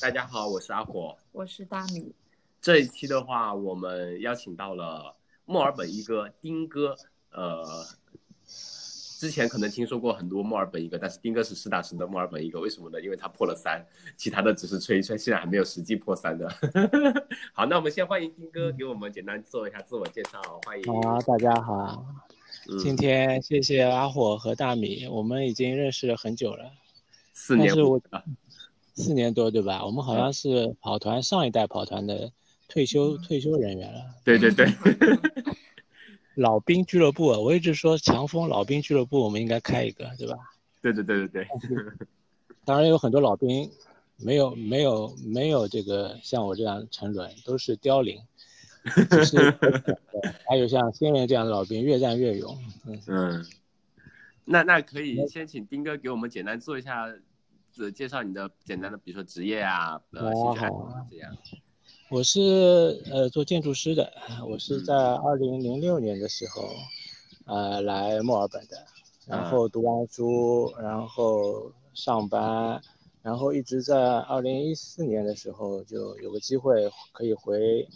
大家好，我是阿火，我是大米。这一期的话，我们邀请到了墨尔本一哥丁哥。呃，之前可能听说过很多墨尔本一哥，但是丁哥是实打实的墨尔本一哥。为什么呢？因为他破了三，其他的只是吹一吹，现在还没有实际破三的。好，那我们先欢迎丁哥给我们简单做一下自我介绍。欢迎。好，大家好。今天谢谢阿火和大米，我们已经认识了很久了，四年我四年多对吧？我们好像是跑团上一代跑团的退休退休人员了。对对对，老兵俱乐部，我一直说强风老兵俱乐部，我们应该开一个，对吧？对对对对对。当然有很多老兵，没有没有没有这个像我这样沉沦，都是凋零。是，还有像新人这样的老兵，越战越勇。嗯，那那可以先请丁哥给我们简单做一下，呃，介绍你的简单的，比如说职业啊，呃，兴趣爱好这样。我是呃做建筑师的，我是在二零零六年的时候，呃来墨尔本的，然后读完书，然后上班，然后一直在二零一四年的时候就有个机会可以回。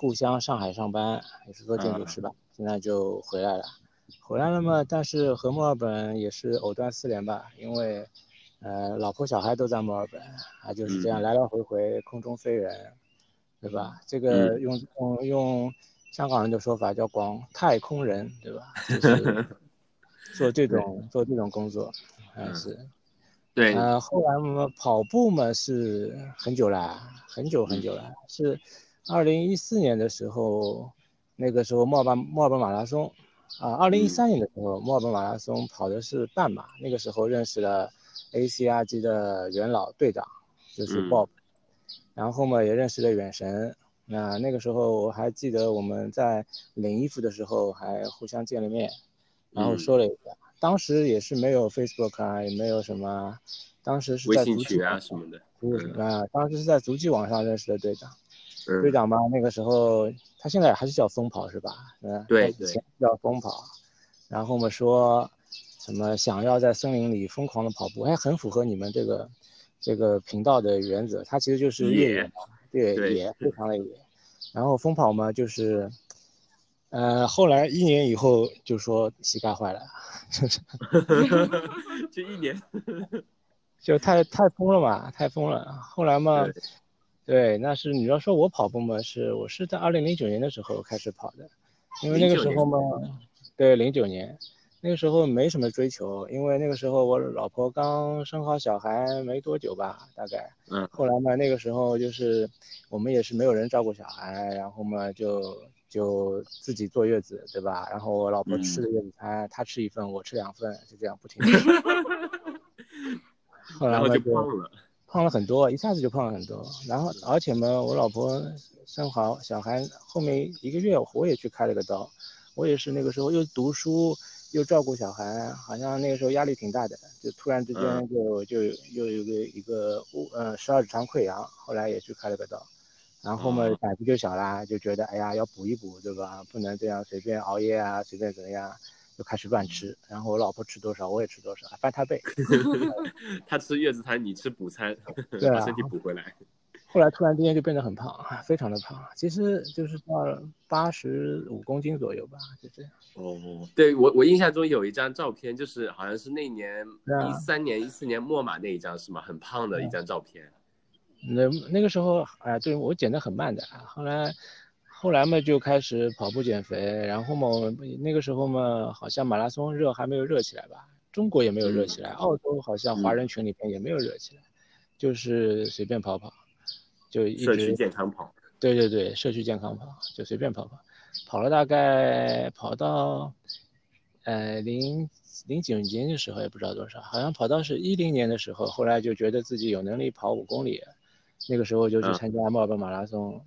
故乡上海上班也是做建筑师吧，现在就回来了，回来了嘛，但是和墨尔本也是藕断丝连吧，因为，呃，老婆小孩都在墨尔本，啊，就是这样来来回回空中飞人，对吧？这个用用用香港人的说法叫广太空人，对吧？就是 做这种做这种工作，嗯是，对，呃，后来嘛跑步嘛是很久了，很久很久了，是。二零一四年的时候，那个时候墨尔本墨尔本马拉松，啊，二零一三年的时候墨尔本马拉松跑的是半马，那个时候认识了 ACRG 的元老队长，就是 Bob，然后嘛也认识了远神，那那个时候我还记得我们在领衣服的时候还互相见了面，然后说了一下，当时也是没有 Facebook 啊，也没有什么，当时是在足迹啊什么的，啊，当时是在足迹网上认识的队长。队长嘛，那个时候他现在还是叫疯跑是吧？嗯，对对，叫疯跑。然后我们说什么想要在森林里疯狂的跑步，还很符合你们这个这个频道的原则。它其实就是越野，对野，非常的野。然后疯跑嘛，就是，呃，后来一年以后就说膝盖坏了 就一年，就太太疯了嘛，太疯了。后来嘛。对，那是你要说我跑步嘛，是我是在二零零九年的时候开始跑的，因为那个时候嘛，对，零九年，那个时候没什么追求，因为那个时候我老婆刚生好小孩没多久吧，大概，嗯，后来嘛，那个时候就是我们也是没有人照顾小孩，然后嘛就就自己坐月子，对吧？然后我老婆吃的月子餐，她吃一份，我吃两份，就这样不停的。后来就胖了。胖了很多，一下子就胖了很多。然后，而且嘛，我老婆生好小孩后面一个月，我也去开了个刀。我也是那个时候又读书又照顾小孩，好像那个时候压力挺大的，就突然之间就就又有个一个呃十二指肠溃疡，后来也去开了个刀。然后嘛胆子就小啦，就觉得哎呀要补一补，对吧？不能这样随便熬夜啊，随便怎么样。就开始乱吃，然后我老婆吃多少，我也吃多少，翻她倍。她吃月子餐，你吃补餐，把身体补回来。后来突然之间就变得很胖，非常的胖，其实就是到八十五公斤左右吧，就这样。哦，对我我印象中有一张照片，就是好像是那年一三年一四年末马那一张是吗？很胖的一张照片。那那个时候，哎，对我减的很慢的，后来。后来嘛，就开始跑步减肥，然后嘛，那个时候嘛，好像马拉松热还没有热起来吧，中国也没有热起来，澳洲好像华人群里边也没有热起来，就是随便跑跑，就一直社区健康跑。对对对，社区健康跑，就随便跑跑，跑了大概跑到，呃零零九年的时候也不知道多少，好像跑到是一零年的时候，后来就觉得自己有能力跑五公里，那个时候就去参加墨尔本马拉松。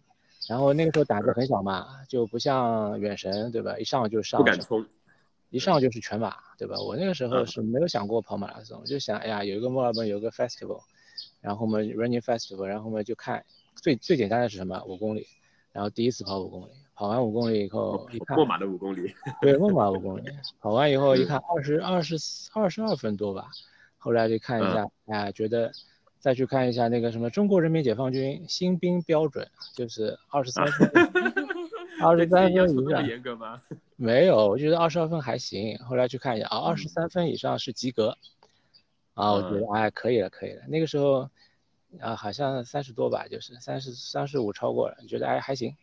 然后那个时候胆子很小嘛，就不像远神，对吧？一上就上，不敢冲，一上就是全马，对吧？我那个时候是没有想过跑马拉松，就想，哎呀，有一个墨尔本有个 festival，然后我们 running festival，然后我们就看最最简单的是什么？五公里，然后第一次跑五公里，跑完五公里以后一看，过马的五公里，对，过马五公里，跑完以后一看二十二十二十二分多吧，后来就看一下，哎呀，觉得再去看一下那个什么中国人民解放军新兵标准，就是二十三分，二十三分 以上。严格吗？没有，我觉得二十二分还行。后来去看一下啊，二十三分以上是及格。啊，我觉得哎可以了，可以了。那个时候啊，好像三十多吧，就是三十三十五超过了，觉得哎还行。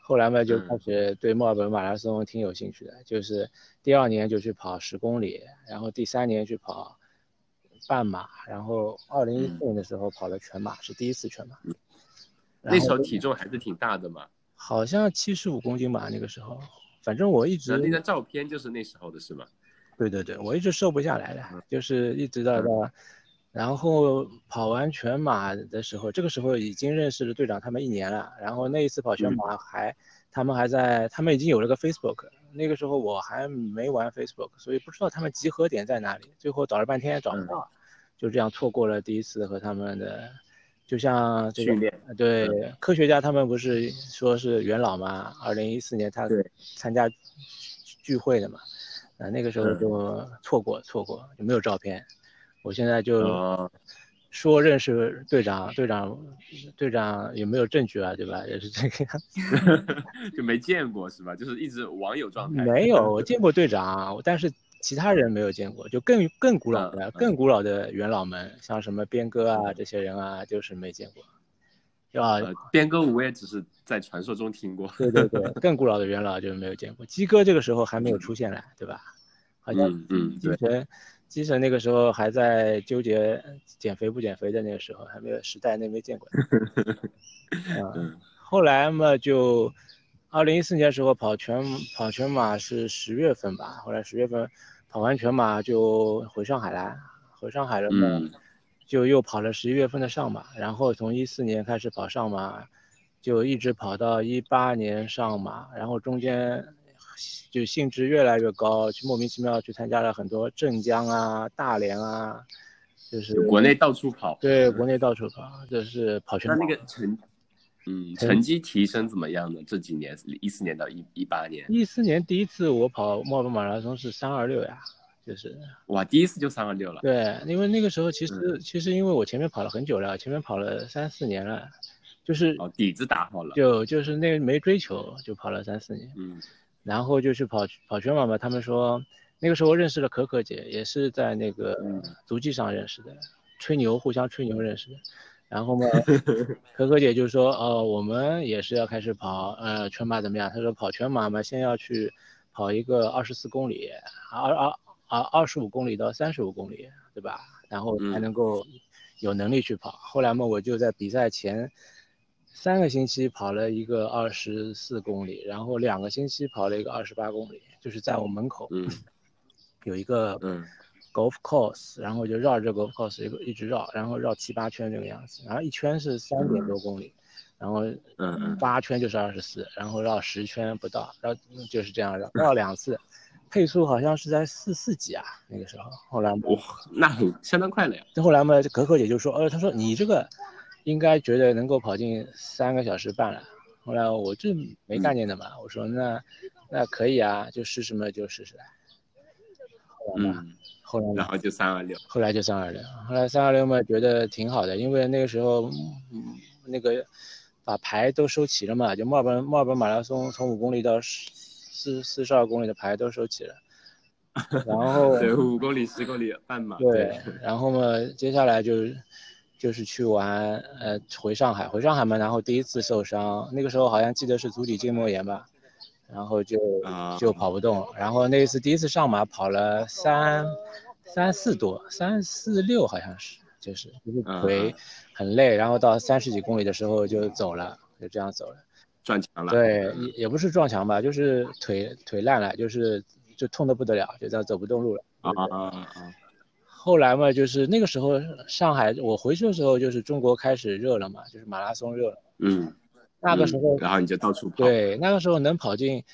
后来嘛就开始对墨尔本马拉松挺有兴趣的，就是第二年就去跑十公里，然后第三年去跑半马，然后二零一四年的时候跑了全马，是第一次全马。那时候体重还是挺大的嘛？好像七十五公斤吧，那个时候。反正我一直那张照片就是那时候的是吗？对对对，我一直瘦不下来的，就是一直到到，然后跑完全马的时候，这个时候已经认识了队长他们一年了。然后那一次跑全马还，他们还在，他们已经有了个 Facebook。那个时候我还没玩 Facebook，所以不知道他们集合点在哪里。最后找了半天找不到，就这样错过了第一次和他们的，就像这训练。对，科学家他们不是说是元老嘛？二零一四年他参加聚会的嘛。啊，那个时候就错过错过，就没有照片。我现在就说认识队长，队长队长有没有证据啊？对吧？也是这个样子，就没见过是吧？就是一直网友状态。没有，我见过队长，但是其他人没有见过。就更更古老的、更古老的元老们，像什么边哥啊这些人啊，就是没见过。啊，边哥我也只是在传说中听过。对对对，更古老的元老就没有见过。鸡哥这个时候还没有出现来，对吧？好像嗯，鸡神，鸡神那个时候还在纠结减肥不减肥的那个时候，还没有时代那没见过。嗯，后来嘛就，二零一四年时候跑全跑全马是十月份吧，后来十月份跑完全马就回上海了，回上海了嘛。就又跑了十一月份的上马，然后从一四年开始跑上马，就一直跑到一八年上马，然后中间就兴致越来越高，就莫名其妙去参加了很多镇江啊、大连啊，就是国内到处跑。对，国内到处跑，就是跑全马。那那个成，嗯，成绩提升怎么样呢？这几年，一四年到一一八年。一四年第一次我跑墨尔本马拉松是三二六呀。就是哇，第一次就三二六了。对，因为那个时候其实其实因为我前面跑了很久了，前面跑了三四年了，就是哦底子打好了。就就是那个没追求，就跑了三四年。嗯。然后就去跑跑全马嘛，他们说那个时候认识了可可姐，也是在那个足迹上认识的，吹牛互相吹牛认识的。然后嘛，可可姐就说哦，我们也是要开始跑呃全马怎么样？她说跑全马嘛，先要去跑一个二十四公里，二二。啊，二十五公里到三十五公里，对吧？然后才能够有能力去跑。后来嘛，我就在比赛前三个星期跑了一个二十四公里，然后两个星期跑了一个二十八公里，就是在我门口嗯有一个嗯 golf course，然后就绕着 golf course 一个一直绕，然后绕七八圈这个样子，然后一圈是三点多公里，然后嗯八圈就是二十四，然后绕十圈不到，然后就是这样绕绕两次。配速好像是在四四几啊，那个时候，后来哇，那很相当快了呀。再后来嘛，可可姐就说，呃，她说你这个应该觉得能够跑进三个小时半了。后来我就没概念的嘛，我说那那可以啊，就试试嘛，就试试。嗯，后来然后就三二六，后来就三二六，后来三二六嘛，觉得挺好的，因为那个时候嗯那个把牌都收齐了嘛，就墨尔本墨尔本马拉松从五公里到十。四四十二公里的牌都收齐了，然后对五公里、十公里半马。对，然后嘛，接下来就就是去玩，呃，回上海，回上海嘛，然后第一次受伤，那个时候好像记得是足底筋膜炎吧，然后就就跑不动，然后那一次第一次上马跑了三三四多，三四六好像是，就是就是腿很累，然后到三十几公里的时候就走了，就这样走了。撞墙了，对，也也不是撞墙吧，就是腿腿烂了，就是就痛的不得了，就这样走不动路了。啊啊啊啊！后来嘛，就是那个时候上海，我回去的时候就是中国开始热了嘛，就是马拉松热了。嗯。那个时候。然后你就到处跑。对，那个时候能跑进，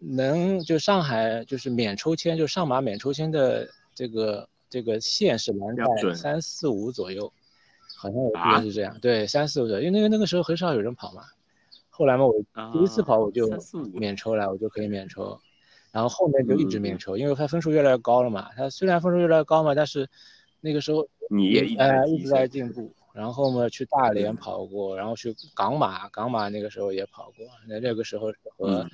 能就上海就是免抽签，就上马免抽签的这个这个线是能在三四五左右，好像我记得是这样。对，三四五左右，因为那个那个时候很少有人跑嘛。后来嘛，我第一次跑我就免抽了，我就可以免抽，然后后面就一直免抽，因为他分数越来越高了嘛。他虽然分数越来越高嘛，但是那个时候你也呃一直在进步，然后嘛去大连跑过，然后去港马，港马那个时候也跑过，那那个时候和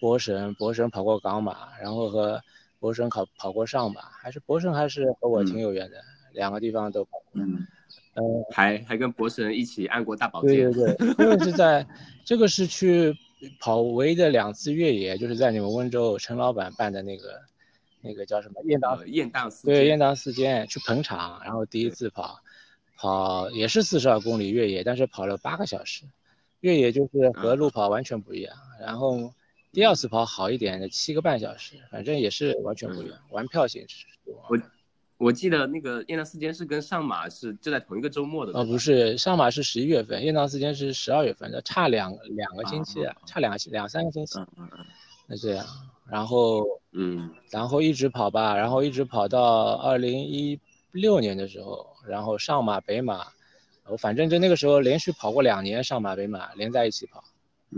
博神，博神跑过港马，然后和博神跑跑过上马，还是博神还是和我挺有缘的，两个地方都跑过。嗯，还还跟博神一起按过大保健。对对对，因为是在这个是去跑唯一的两次越野，就是在你们温州陈老板办的那个那个叫什么雁荡雁荡四对雁荡四间去捧场，然后第一次跑跑也是四十二公里越野，但是跑了八个小时，越野就是和路跑完全不一样。然后第二次跑好一点的七个半小时，反正也是完全不一样，玩票性质。我。我记得那个雁荡四间是跟上马是就在同一个周末的哦，不是上马是十一月份，雁荡四间是十二月份的，差两两个星期，差两两三个星期。嗯嗯嗯。那这样，然后嗯，然后一直跑吧，然后一直跑到二零一六年的时候，然后上马北马，我反正就那个时候连续跑过两年上马北马连在一起跑，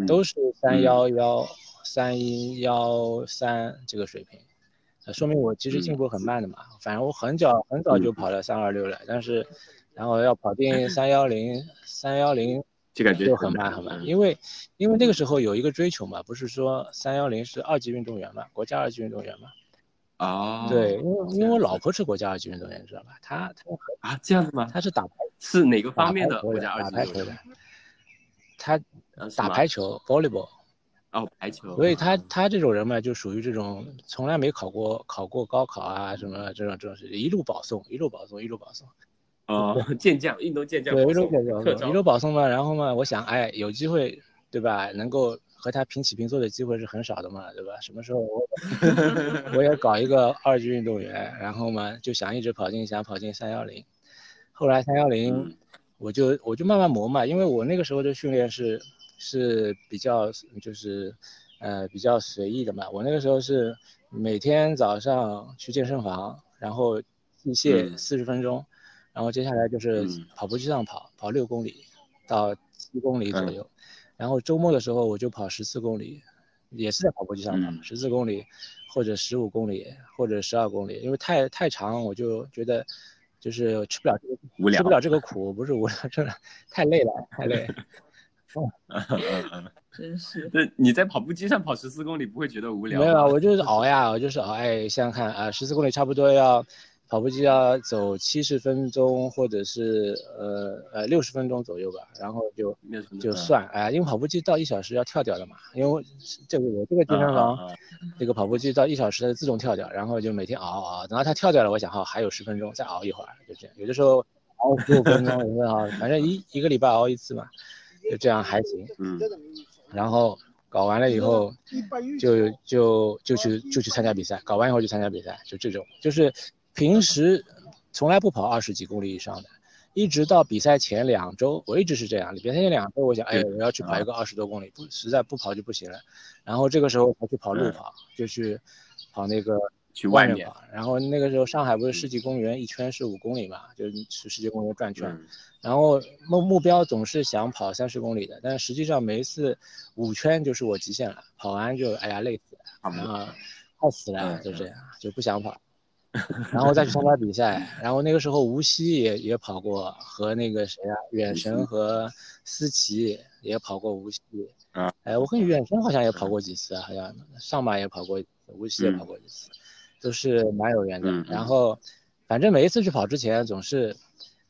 都是三幺幺三一幺三这个水平。呃，说明我其实进步很慢的嘛。反正我很早很早就跑了三二六了，但是，然后要跑进三幺零三幺零，就感觉就很慢很慢。因为因为那个时候有一个追求嘛，不是说三幺零是二级运动员嘛，国家二级运动员嘛。哦。对，因为因为我老婆是国家二级运动员，知道吧？她她啊这样子吗？她是打排是哪个方面的国家二级运动员？她打排球，volleyball。哦，排球，所以他他这种人嘛，就属于这种从来没考过考过高考啊，什么这种这种是一路保送，一路保送，一路保送。哦，健将，运动健将。对，一路健将，一路保送嘛。然后嘛，我想，哎，有机会，对吧？能够和他平起平坐的机会是很少的嘛，对吧？什么时候我 我也搞一个二级运动员，然后嘛，就想一直跑进，想跑进三幺零。后来三幺零，我就我就慢慢磨嘛，因为我那个时候的训练是。是比较就是，呃，比较随意的嘛。我那个时候是每天早上去健身房，然后器械四十分钟，然后接下来就是跑步机上跑，跑六公里到七公里左右，然后周末的时候我就跑十四公里，也是在跑步机上跑，十四公里或者十五公里或者十二公里，因为太太长，我就觉得就是吃不了这个吃不了这个苦，不是无聊，真的太累了，太累。真是。那你在跑步机上跑十四公里不会觉得无聊？没有啊，我就是熬呀，我就是熬。哎，想想看啊，十四公里差不多要跑步机要走七十分钟，或者是呃呃六十分钟左右吧。然后就就算哎，因为跑步机到一小时要跳掉的嘛。因为这个我这个健身房这个跑步机到一小时它自动跳掉，然后就每天熬熬，等到它跳掉了，我想哈还有十分钟再熬一会儿，就这样。有的时候熬十五分钟，有的啊，反正一一个礼拜熬一次嘛。就这样还行，嗯，然后搞完了以后，就就就去就去参加比赛，搞完以后就参加比赛，就这种，就是平时从来不跑二十几公里以上的，一直到比赛前两周，我一直是这样，比赛前两周我想，哎，我要去跑一个二十多公里，不实在不跑就不行了，然后这个时候才去跑路跑，就去跑那个。去外面跑，然后那个时候上海不是世纪公园一圈是五公里嘛，就是去世纪公园转圈，然后目目标总是想跑三十公里的，但实际上每一次五圈就是我极限了，跑完就哎呀累死了，然后快死了，就这样就不想跑，然后再去参加比赛，然后那个时候无锡也也跑过，和那个谁啊远神和思琪也跑过无锡，啊，哎我跟远神好像也跑过几次，好像上马也跑过，无锡也跑过几次。都是蛮有缘的，然后，反正每一次去跑之前总是，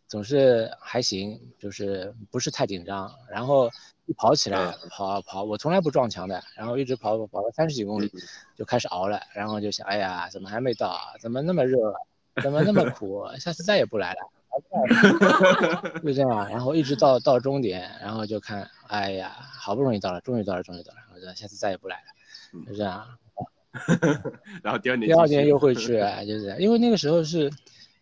总是还行，就是不是太紧张。然后一跑起来，跑跑，我从来不撞墙的。然后一直跑跑了三十几公里，就开始熬了。然后就想，哎呀，怎么还没到？怎么那么热？怎么那么苦？下次再也不来了。就这样，然后一直到到终点，然后就看，哎呀，好不容易到了，终于到了，终于到了。我说下次再也不来了。就这样。然后第二年，第二年又会去，就是因为那个时候是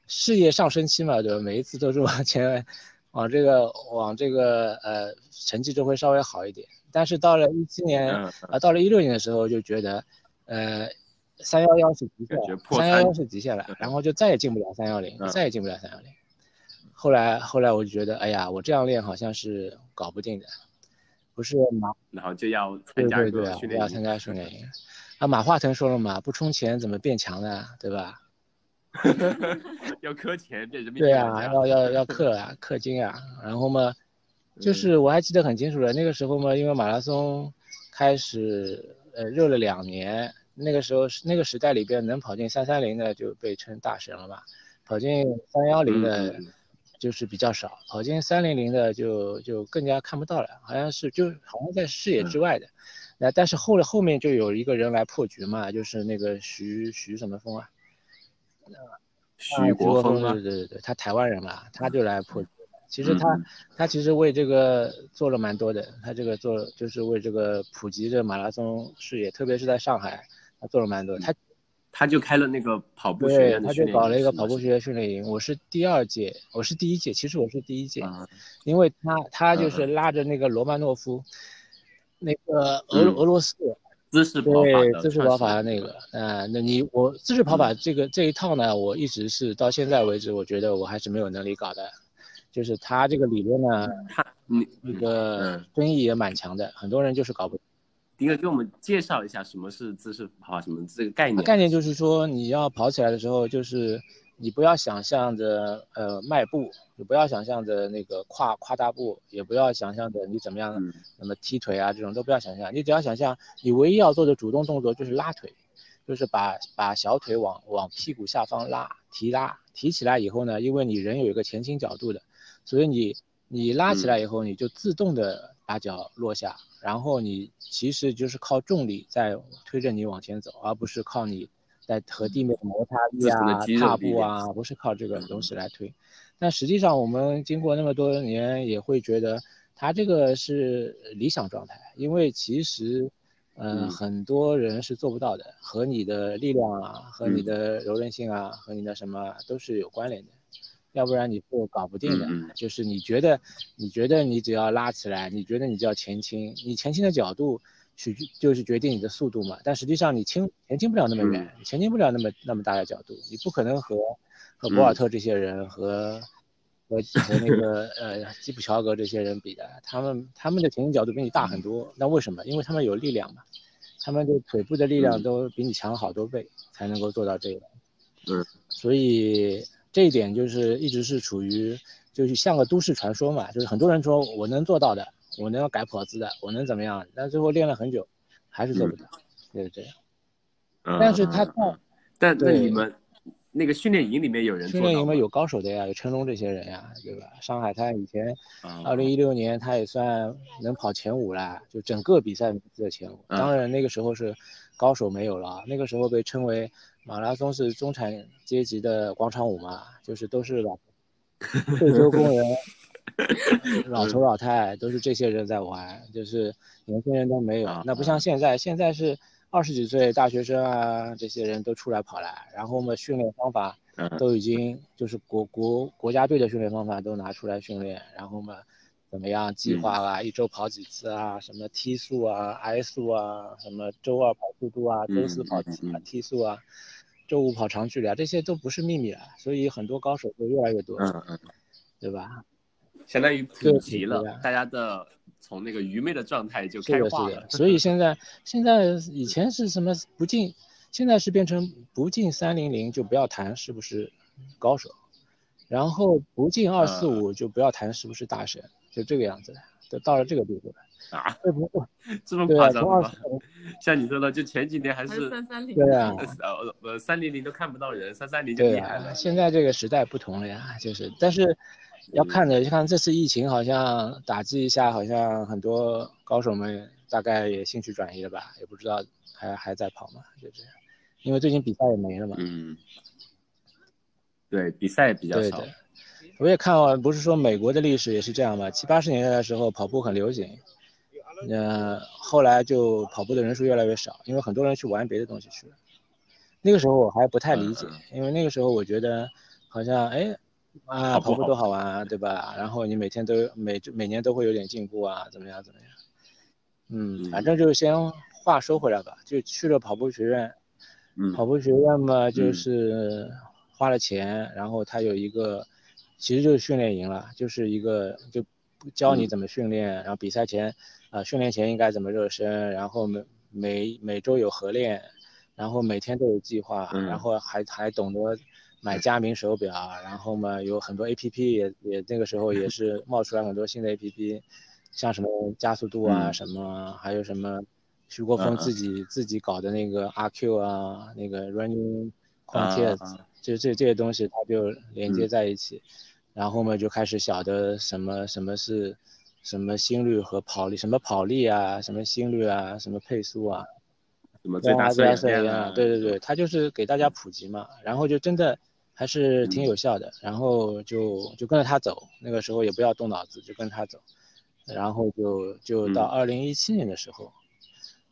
事业上升期嘛，对吧？每一次都是往前，往这个往这个呃成绩就会稍微好一点。但是到了一七年啊，到了一六年的时候就觉得，呃，三幺幺是极限，三幺幺是极限了，然后就再也进不了三幺零，再也进不了三幺零。后来后来我就觉得，哎呀，我这样练好像是搞不定的，不是马，然后就要参加对对对，要参加训练营。啊，马化腾说了嘛，不充钱怎么变强呢？对吧？要氪钱变人民币。对啊，要要要氪啊，氪金啊。然后嘛，就是我还记得很清楚的，那个时候嘛，因为马拉松开始呃热了两年，那个时候是那个时代里边能跑进三三零的就被称大神了嘛，跑进三幺零的。就是比较少，跑进三零零的就就更加看不到了，好像是就好像在视野之外的。那但是后来后面就有一个人来破局嘛，就是那个徐徐什么峰啊，徐国峰对对对对，他台湾人嘛，他就来破局。其实他他其实为这个做了蛮多的，他这个做就是为这个普及这马拉松事业，特别是在上海，他做了蛮多。他。他就开了那个跑步学院，他就搞了一个跑步学院训练营。我是第二届，我是第一届，其实我是第一届，因为他他就是拉着那个罗曼诺夫，那个俄俄罗斯姿势跑法对姿势跑法的那个，啊，那你我姿势跑法这个这一套呢，我一直是到现在为止，我觉得我还是没有能力搞的，就是他这个理论呢，他那个争议也蛮强的，很多人就是搞不。迪哥给我们介绍一下什么是姿势跑，什么这个概念？概念就是说，你要跑起来的时候，就是你不要想象着呃迈步，你不要想象着那个跨跨大步，也不要想象着你怎么样，那么踢腿啊这种都不要想象，你只要想象，你唯一要做的主动动作就是拉腿，就是把把小腿往往屁股下方拉，提拉，提起来以后呢，因为你人有一个前倾角度的，所以你你拉起来以后，你就自动的把脚落下。然后你其实就是靠重力在推着你往前走，而不是靠你在和地面的摩擦力啊、踏步啊，不是靠这个东西来推。但实际上我们经过那么多年也会觉得，他这个是理想状态，因为其实，嗯，很多人是做不到的，和你的力量啊、和你的柔韧性啊、和你的什么都是有关联的。要不然你是搞不定的，就是你觉得，你觉得你只要拉起来，你觉得你就要前倾，你前倾的角度取就是决定你的速度嘛。但实际上你倾前倾不了那么远，前倾不了那么那么大的角度，你不可能和和博尔特这些人和和和那个呃基普乔格这些人比的，他们他们的前倾角度比你大很多。那为什么？因为他们有力量嘛，他们的腿部的力量都比你强好多倍，才能够做到这个。嗯，所以。这一点就是一直是处于，就是像个都市传说嘛，就是很多人说我能做到的，我能改跑姿的，我能怎么样？但最后练了很久，还是做不到，就是这样。但是他到，但那你们那个训练营里面有人训练营里面有高手的呀，有成龙这些人呀，对吧？上海滩以前，二零一六年他也算能跑前五了，就整个比赛的前五。当然那个时候是高手没有了，那个时候被称为。马拉松是中产阶级的广场舞嘛，就是都是老 退休工人、老头老太，都是这些人在玩，就是年轻人都没有。那不像现在，现在是二十几岁大学生啊，这些人都出来跑来，然后我们训练方法都已经就是国国国家队的训练方法都拿出来训练，然后嘛，怎么样计划啊，一周跑几次啊，什么 T 速啊、I 速啊，什么周二跑速度啊，周四跑 T 速啊。周五跑长距离啊，这些都不是秘密了，所以很多高手会越来越多，嗯嗯，对吧？相当于普及了，大家的从那个愚昧的状态就开化了。所以现在 现在以前是什么不进，现在是变成不进三零零就不要谈是不是高手，然后不进二四五就不要谈是不是大神，就这个样子的，都到了这个地步了。啊，这么夸张吗？像你说的，就前几年还是三三零，对啊，呃呃三零零都看不到人，三三零就厉害了。现在这个时代不同了呀，就是，但是要看的，就看这次疫情好像打击一下，好像很多高手们大概也兴趣转移了吧，也不知道还还在跑吗？就这样，因为最近比赛也没了嘛。嗯，对，比赛比较少。我也看完，不是说美国的历史也是这样吗？七八十年代的时候跑步很流行。呃，后来就跑步的人数越来越少，因为很多人去玩别的东西去了。那个时候我还不太理解，因为那个时候我觉得好像哎啊跑步多好玩啊，对吧？然后你每天都每每年都会有点进步啊，怎么样怎么样？嗯，反正就是先话说回来吧，就去了跑步学院。嗯，跑步学院嘛，就是花了钱，然后他有一个，其实就是训练营了，就是一个就教你怎么训练，然后比赛前。啊，训练前应该怎么热身？然后每每每周有合练，然后每天都有计划，然后还还懂得买佳明手表，然后嘛有很多 A P P 也也那个时候也是 冒出来很多新的 A P P，像什么加速度啊什么，还有什么徐国峰自己自己搞的那个 R Q 啊，那个 Running Quantities，就这这些东西它就连接在一起，然后嘛就开始晓得什么什么是什么心率和跑力，什么跑力啊，什么心率啊，什么配速啊。什么最大摄氧啊？对对对，他就是给大家普及嘛，然后就真的还是挺有效的，然后就就跟着他走，那个时候也不要动脑子，就跟他走，然后就就到二零一七年的时候，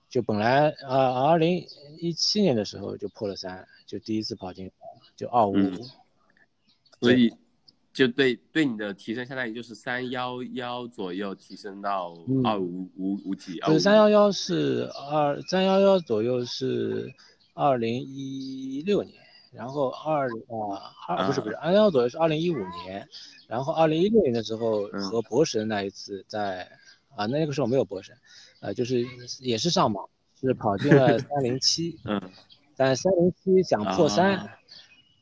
就本来啊二零一七年的时候就破了三，就第一次跑进就二五五，所以。就对对你的提升，相当于就是三幺幺左右提升到二五五五几。就是三幺幺是二三幺幺左右是二零一六年，然后二啊二不是不是二幺幺左右是二零一五年，然后二零一六年的时候和博神那一次在啊那个时候没有博神，呃就是也是上榜是跑进了 三零七，嗯，但三零七想破三。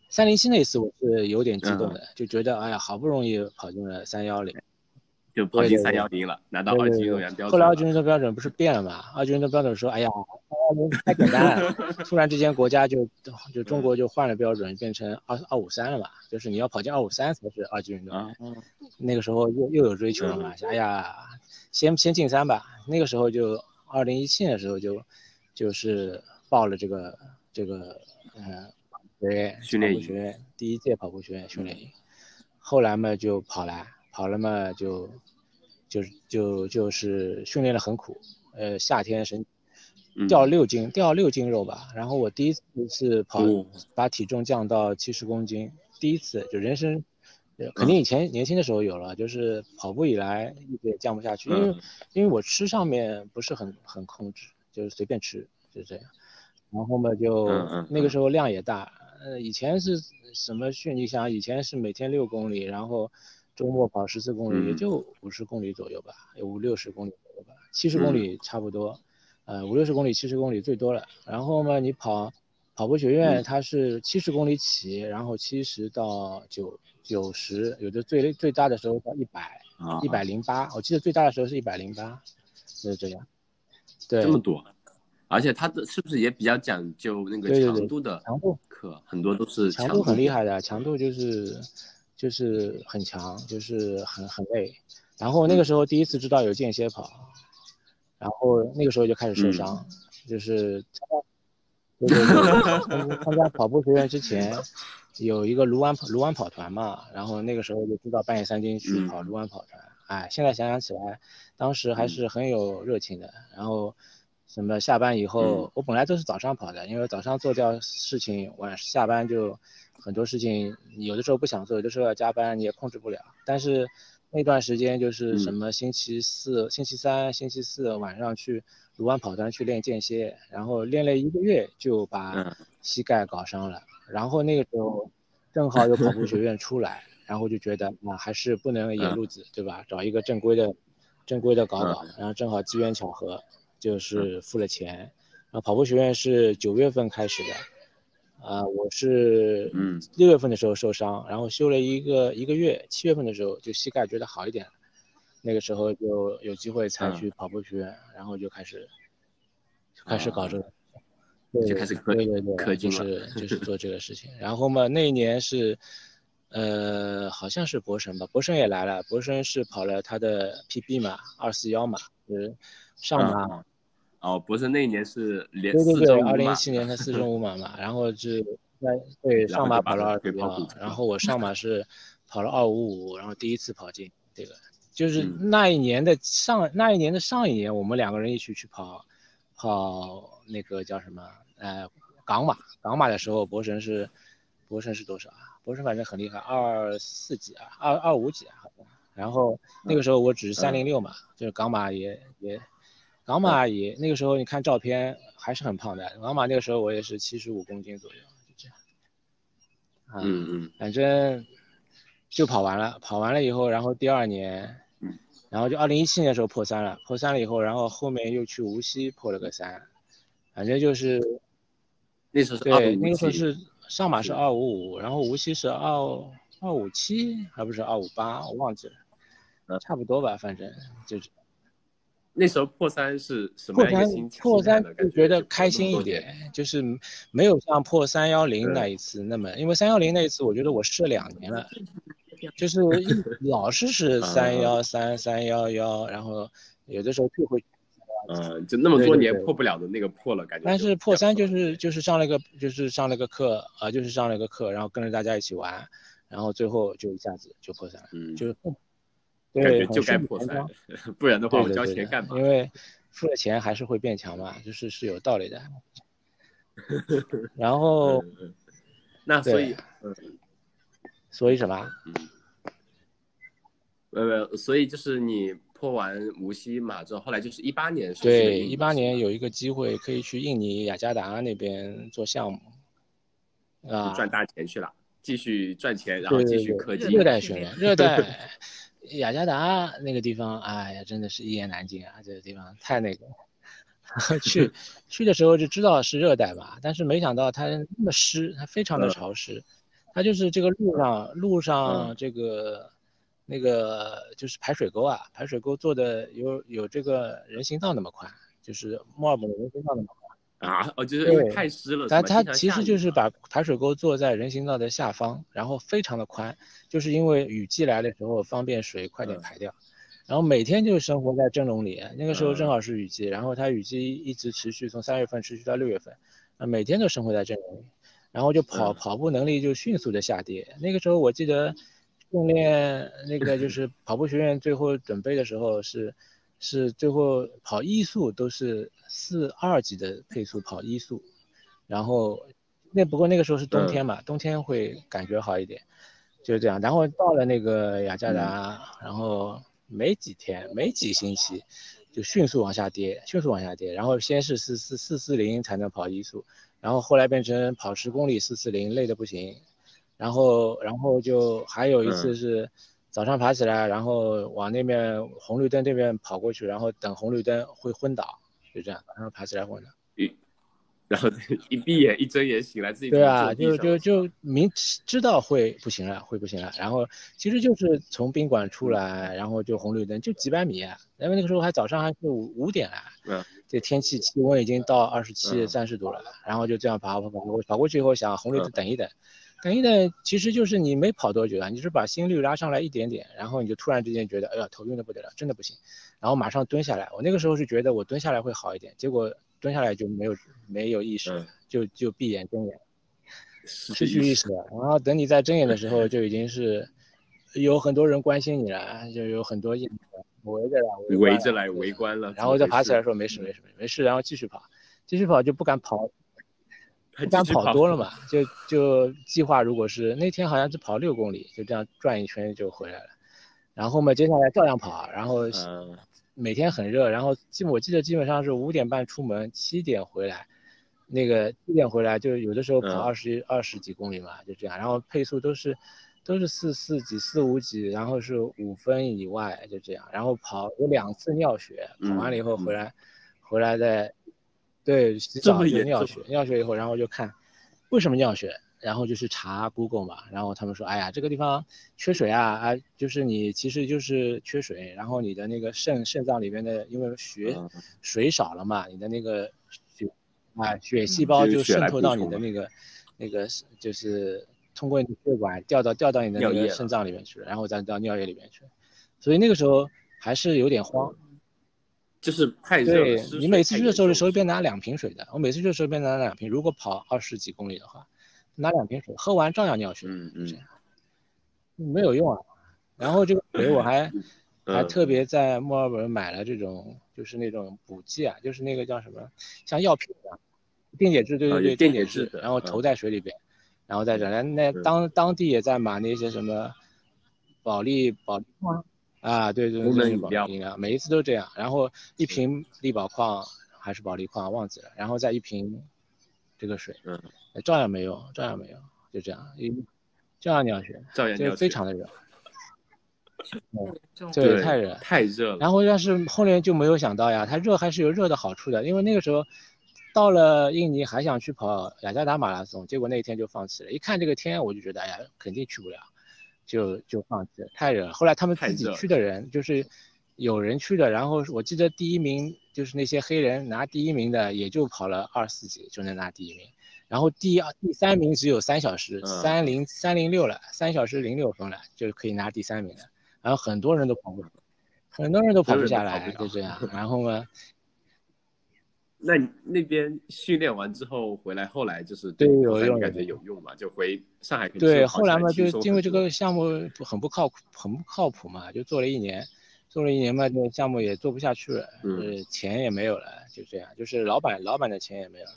三零七那次我是有点激动的，就觉得哎呀，好不容易跑进了三幺零，就跑进三幺零了，拿到二级运动员标准。后来二级运动员标准不是变了嘛？二级运动员标准说，哎呀，太简单了。突然之间国家就就中国就换了标准，变成二二五三了嘛？就是你要跑进二五三才是二级运动员。那个时候又又有追求了嘛？哎呀，先先进三吧。那个时候就二零一七年的时候就就是报了这个这个嗯。对，训练营第一届跑步学院训练营，后来嘛就跑了，跑了嘛就，就就就是训练的很苦，呃夏天神掉六斤，掉六斤肉吧。然后我第一次是跑，把体重降到七十公斤，第一次就人生，肯定以前年轻的时候有了，就是跑步以来一直也降不下去，因为因为我吃上面不是很很控制，就是随便吃，就这样。然后嘛就那个时候量也大。呃，以前是什么训？你想，以前是每天六公里，然后周末跑十四公里，也就五十公里左右吧，有五六十公里左右吧，七十公里差不多，呃，五六十公里、七十公里最多了。然后嘛，你跑跑步学院，它是七十公里起，然后七十到九九十，有的最最大的时候到一百，一百零八，我记得最大的时候是一百零八，就是这样。对，这么多。而且它的是不是也比较讲究那个强度的强度课，很多都是强度很厉害的，强度就是就是很强，就是很很累。然后那个时候第一次知道有间歇跑，然后那个时候就开始受伤，就是对对对，参加跑步学院之前有一个卢湾跑卢湾跑团嘛，然后那个时候就知道半夜三更去跑卢湾跑团，哎，现在想想起来，当时还是很有热情的，然后。什么下班以后，我本来都是早上跑的，因为早上做掉事情，晚下班就很多事情，有的时候不想做，有的时候要加班，你也控制不了。但是那段时间就是什么星期四、星期三、星期四晚上去卢湾跑团去练间歇，然后练了一个月就把膝盖搞伤了。然后那个时候正好有跑步学院出来，然后就觉得啊还是不能野路子，对吧？找一个正规的、正规的搞搞，然后正好机缘巧合。就是付了钱，然后跑步学院是九月份开始的，啊，我是嗯。六月份的时候受伤，然后休了一个一个月，七月份的时候就膝盖觉得好一点，那个时候就有机会才去跑步学院，然后就开始开始搞这个，就开始氪对对对，就是 就是做这个事情，然后嘛那一年是，呃好像是博神吧，博神也来了，博神是跑了他的 PB 嘛，二四幺嘛，就是上马。哦，不是那一年是连对对对，二零一七年他四中五马嘛，然后是在对上马跑了二十幺，然后我上马是跑了二五五，然后第一次跑进这个，就是那一年的上那一年的上一年，我们两个人一起去跑跑那个叫什么呃港马港马的时候，博神是博神是多少啊？博神反正很厉害，二四几啊，二二五几啊，好像。然后那个时候我只是三零六嘛，就是港马也也。港马阿姨那个时候，你看照片还是很胖的。港马那个时候我也是七十五公斤左右，就这样。嗯嗯。反正就跑完了，跑完了以后，然后第二年，然后就二零一七年的时候破三了，破三了以后，然后后面又去无锡破了个三，反正就是。那时候对，那个时候是上马是二五五，然后无锡是二二五七，还不是二五八，我忘记了，差不多吧，反正就是。那时候破三是什么样一个心情？破三就觉得开心一点，就是没有像破三幺零那一次那么，因为三幺零那一次我觉得我试了两年了，就是 老是是三幺三三幺幺，然后有的时候退回。嗯，就那么多年破不了的那个破了，感觉。但是破三就是就是上了一个就是上了个课啊，就是上了个课，然后跟着大家一起玩，然后最后就一下子就破三了，嗯，就是。感觉就该破三，不然的话我交钱干嘛？因为付了钱还是会变强嘛，就是是有道理的。然后，那所以，所以什么？呃，所以就是你破完无锡嘛之后，后来就是一八年，对，一八年有一个机会可以去印尼雅加达那边做项目，啊，赚大钱去了，继续赚钱，然后继续科技，热带训练，热带。雅加达那个地方，哎呀，真的是一言难尽啊！这个地方太那个，去去的时候就知道是热带吧，但是没想到它那么湿，它非常的潮湿，它就是这个路上路上这个那个就是排水沟啊，排水沟做的有有这个人行道那么宽，就是墨尔本的人行道那么宽。啊，哦，就是因为太湿了。它它其实就是把排水沟做在人行道的下方，然后非常的宽，就是因为雨季来的时候方便水快点排掉。然后每天就生活在蒸笼里，那个时候正好是雨季，然后它雨季一直持续，从三月份持续到六月份，啊，每天都生活在蒸笼里，然后就跑跑步能力就迅速的下跌。那个时候我记得训练那个就是跑步学院最后准备的时候是。是最后跑一速都是四二级的配速跑一速，然后那不过那个时候是冬天嘛，冬天会感觉好一点，就是这样。然后到了那个雅加达，然后没几天没几星期就迅速往下跌，迅速往下跌。然后先是四四四四零才能跑一速，然后后来变成跑十公里四四零累的不行，然后然后就还有一次是。早上爬起来，然后往那边红绿灯这边跑过去，然后等红绿灯会昏倒，就这样。早上爬起来昏倒，一，然后一闭眼一睁眼醒来自己对啊，就就就明知道会不行了，会不行了。然后其实就是从宾馆出来，然后就红绿灯就几百米，因为那个时候还早上还是五五点了，嗯，这天气气温已经到二十七三十度了，然后就这样跑跑跑跑跑过去以后想红绿灯等一等。等一等，其实就是你没跑多久啊，你是把心率拉上来一点点，然后你就突然之间觉得，哎呀，头晕的不得了，真的不行，然后马上蹲下来。我那个时候是觉得我蹲下来会好一点，结果蹲下来就没有没有意识，就就闭眼睁眼，失去意识了。然后等你再睁眼的时候，就已经是有很多人关心你了，就有很多人围着来围着来围观了。然后再爬起来说没事没事没事，然后继续跑，继续跑就不敢跑。一般跑多了嘛，就就计划，如果是那天好像只跑六公里，就这样转一圈就回来了。然后嘛，接下来照样跑，然后每天很热，然后基我记得基本上是五点半出门，七点回来，那个七点回来就有的时候跑二十二十几公里嘛，就这样。然后配速都是都是四四几四五几，然后是五分以外就这样。然后跑有两次尿血，跑完了以后回来回来再。对，洗澡就尿血，尿血以后，然后就看为什么尿血，然后就去查 Google 嘛，然后他们说，哎呀，这个地方缺水啊，啊，就是你其实就是缺水，然后你的那个肾肾脏里面的因为血水少了嘛，你的那个血啊血细胞就渗透到你的那个那个就是通过你的血管掉到掉到你的那个肾脏里面去了，然后再到尿液里面去了，所以那个时候还是有点慌。就是太热。对你每次去的时候，手里边拿两瓶水的。我每次去的时候，边拿两瓶。如果跑二十几公里的话，拿两瓶水，喝完照样尿血。嗯嗯。没有用啊。然后这个水我还还特别在墨尔本买了这种，就是那种补剂啊，就是那个叫什么，像药片一样，电解质，对对对，电解质。然后投在水里边，然后再这，那当当地也在买那些什么保利保利吗？啊，对对对，每一次都这样。然后一瓶力宝矿还是保利矿，忘记了。然后再一瓶这个水，嗯，照样没用，照样没用，就这样，一照样尿血，照样就非常的热。对，太热，太热了。然后但是后面就没有想到呀，它热还是有热的好处的，因为那个时候到了印尼还想去跑雅加达马拉松，结果那一天就放弃了。一看这个天，我就觉得哎呀，肯定去不了，就就放弃了，太热了。后来他们自己去的人就是有人去的，然后我记得第一名就是那些黑人拿第一名的，也就跑了二四级就能拿第一名。然后第二、第三名只有三小时三零三零六了，三小时零六分了，就可以拿第三名了。然后很多人都跑不，很多人都跑不下来，就这样。然后呢？那你那边训练完之后回来，后来就是对有用，感觉有用嘛？就回上海。对，后来嘛，就因为这个项目很不靠谱，很不靠谱嘛，就做了一年，做了一年嘛，这个项目也做不下去了，嗯，钱也没有了，就这样，就是老板老板的钱也没有了。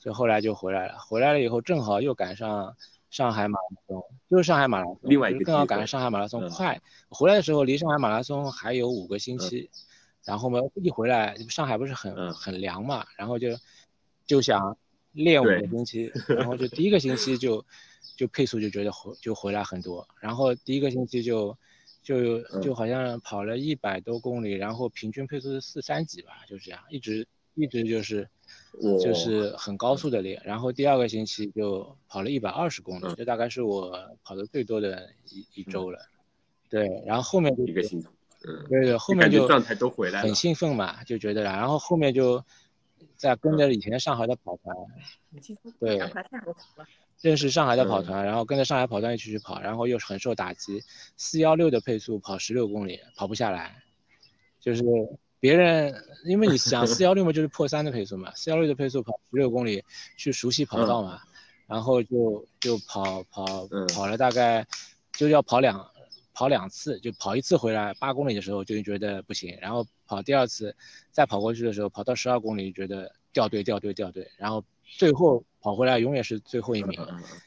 就后来就回来了，回来了以后正好又赶上上海马拉松，就是上海马拉松，另外一个正好赶上上海马拉松快。回来的时候离上海马拉松还有五个星期，然后嘛一回来上海不是很很凉嘛，然后就就想练五个星期，然后就第一个星期就就配速就觉得回就回来很多，然后第一个星期就就就好像跑了一百多公里，然后平均配速是四三几吧，就这样一直一直就是。就是很高速的练，然后第二个星期就跑了一百二十公里，这大概是我跑的最多的一一周了。对，然后后面就一个星期，嗯，对对，后面就状态都回来了，很兴奋嘛，就觉得，然后后面就在跟着以前上海的跑团，对，认识上海的跑团，然后跟着上海跑团一起去跑，然后又很受打击，四幺六的配速跑十六公里跑不下来，就是。别人，因为你想四幺六嘛，就是破三的配速嘛，四幺六的配速跑十六公里去熟悉跑道嘛，然后就就跑跑跑了大概就要跑两跑两次，就跑一次回来八公里的时候就觉得不行，然后跑第二次再跑过去的时候，跑到十二公里觉得掉队掉队掉队，然后最后跑回来永远是最后一名，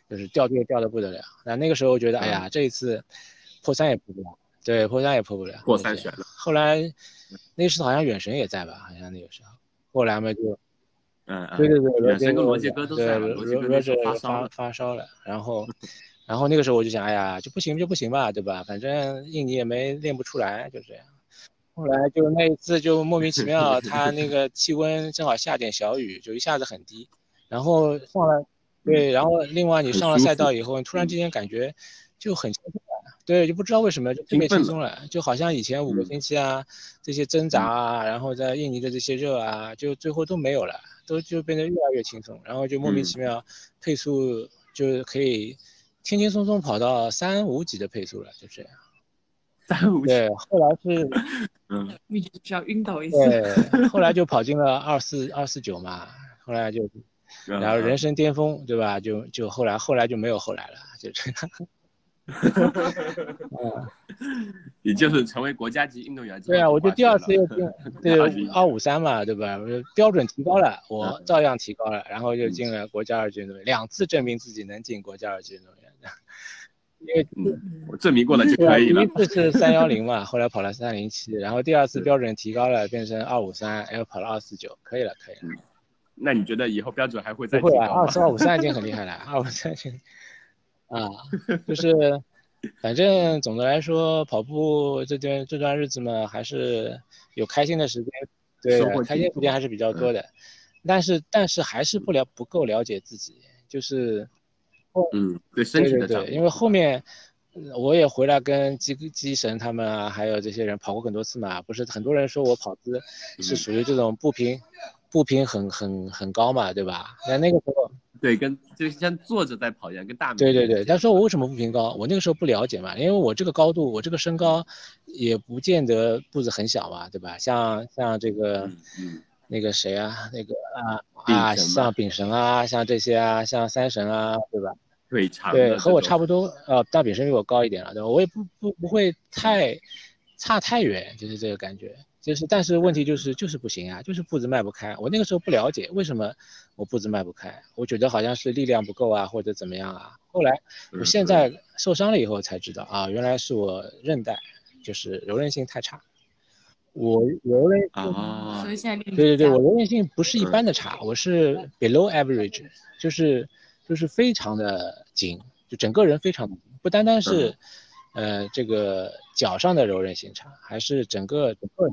就是掉队掉的不得了。那那个时候觉得哎呀，这一次破三也破不了，对，破三也破不了，破三选了。后来。那时好像远神也在吧？好像那个时候，后来嘛就，嗯，对对对，远神跟罗杰哥都在，罗杰哥发烧发烧了，然后，然后那个时候我就想，哎呀，就不行就不行吧，对吧？反正印尼也没练不出来，就这样。后来就那一次就莫名其妙，他那个气温正好下点小雨，就一下子很低，然后上了，对，然后另外你上了赛道以后，你突然之间感觉就很轻松了。对，就不知道为什么就特别轻松了，就好像以前五个星期啊，这些挣扎啊，然后在印尼的这些热啊，就最后都没有了，都就变得越来越轻松，然后就莫名其妙，配速就可以轻轻松松跑到三五几的配速了，就这样。三五对，后来是，嗯，晕要晕倒一次。对，后来就跑进了二四二四九嘛，后来就，然后人生巅峰，对吧？就就后来后来就没有后来了，就这样。哈哈哈哈哈！也就是成为国家级运动员。对啊，我就第二次又进，对二五三嘛，对吧？标准提高了，我照样提高了，然后就进了国家二级运动员，两次证明自己能进国家二级运动员。因为我证明过了就可以了。第一次是三幺零嘛，后来跑了三零七，然后第二次标准提高了，变成二五三，然后跑了二四九，可以了，可以了。那你觉得以后标准还会再提高？不会啊，二四二五三已经很厉害了，二五三已经。啊，就是，反正总的来说，跑步这段这段日子嘛，还是有开心的时间，对，开心时间还是比较多的。但是，但是还是不了不够了解自己，就是，嗯，对身体的对对，因为后面我也回来跟基基神他们啊，还有这些人跑过很多次嘛，不是很多人说我跑姿是属于这种步频，步频很很很高嘛，对吧？那那个时候。对，跟就像坐着在跑一样，跟大对对对。他说我为什么不评高？我那个时候不了解嘛，因为我这个高度，我这个身高，也不见得步子很小嘛，对吧？像像这个，那个谁啊，那个啊啊，像丙神啊，像这些啊，像三神啊，对吧？对，差。对，和我差不多。呃，大丙神比我高一点了，对吧？我也不不不会太差太远，就是这个感觉。就是，但是问题就是，就是不行啊，就是步子迈不开。我那个时候不了解为什么我步子迈不开，我觉得好像是力量不够啊，或者怎么样啊。后来，我现在受伤了以后才知道啊，原来是我韧带，就是柔韧性太差。我柔韧啊，对对对，我柔韧性不是一般的差，我是 below average，就是就是非常的紧，就整个人非常不单单是，呃，这个脚上的柔韧性差，还是整个整个。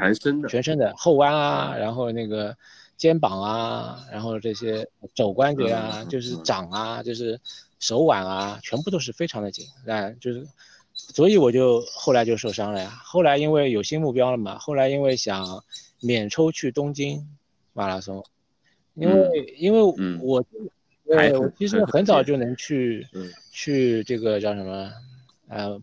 全身的，全身的后弯啊，然后那个肩膀啊，然后这些肘关节啊，就是掌啊，就是手腕啊，全部都是非常的紧，啊，就是，所以我就后来就受伤了呀。后来因为有新目标了嘛，后来因为想免抽去东京马拉松，因为因为我，对，我其实很早就能去，去这个叫什么，呃，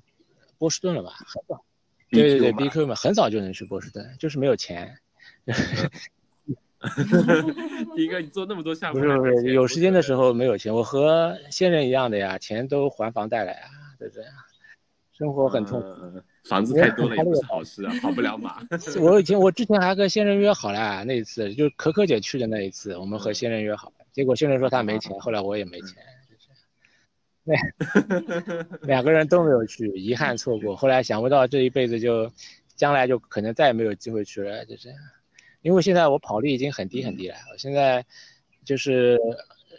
波士顿了吧，很早，对对对，BQ 嘛，很早就能去波士顿，就是没有钱。第一个，你做那么多项目，不是不是，有时间的时候没有钱，我和现任一样的呀，钱都还房贷了呀，对不对？生活很痛苦，房子太多了也不是好事啊，跑不了马。我以前我之前还跟现任约好了，那一次就可可姐去的那一次，我们和现任约好了，结果现任说他没钱，后来我也没钱，对，两个人都没有去，遗憾错过。后来想不到这一辈子就，将来就可能再也没有机会去了，就这样。因为现在我跑力已经很低很低了，我现在就是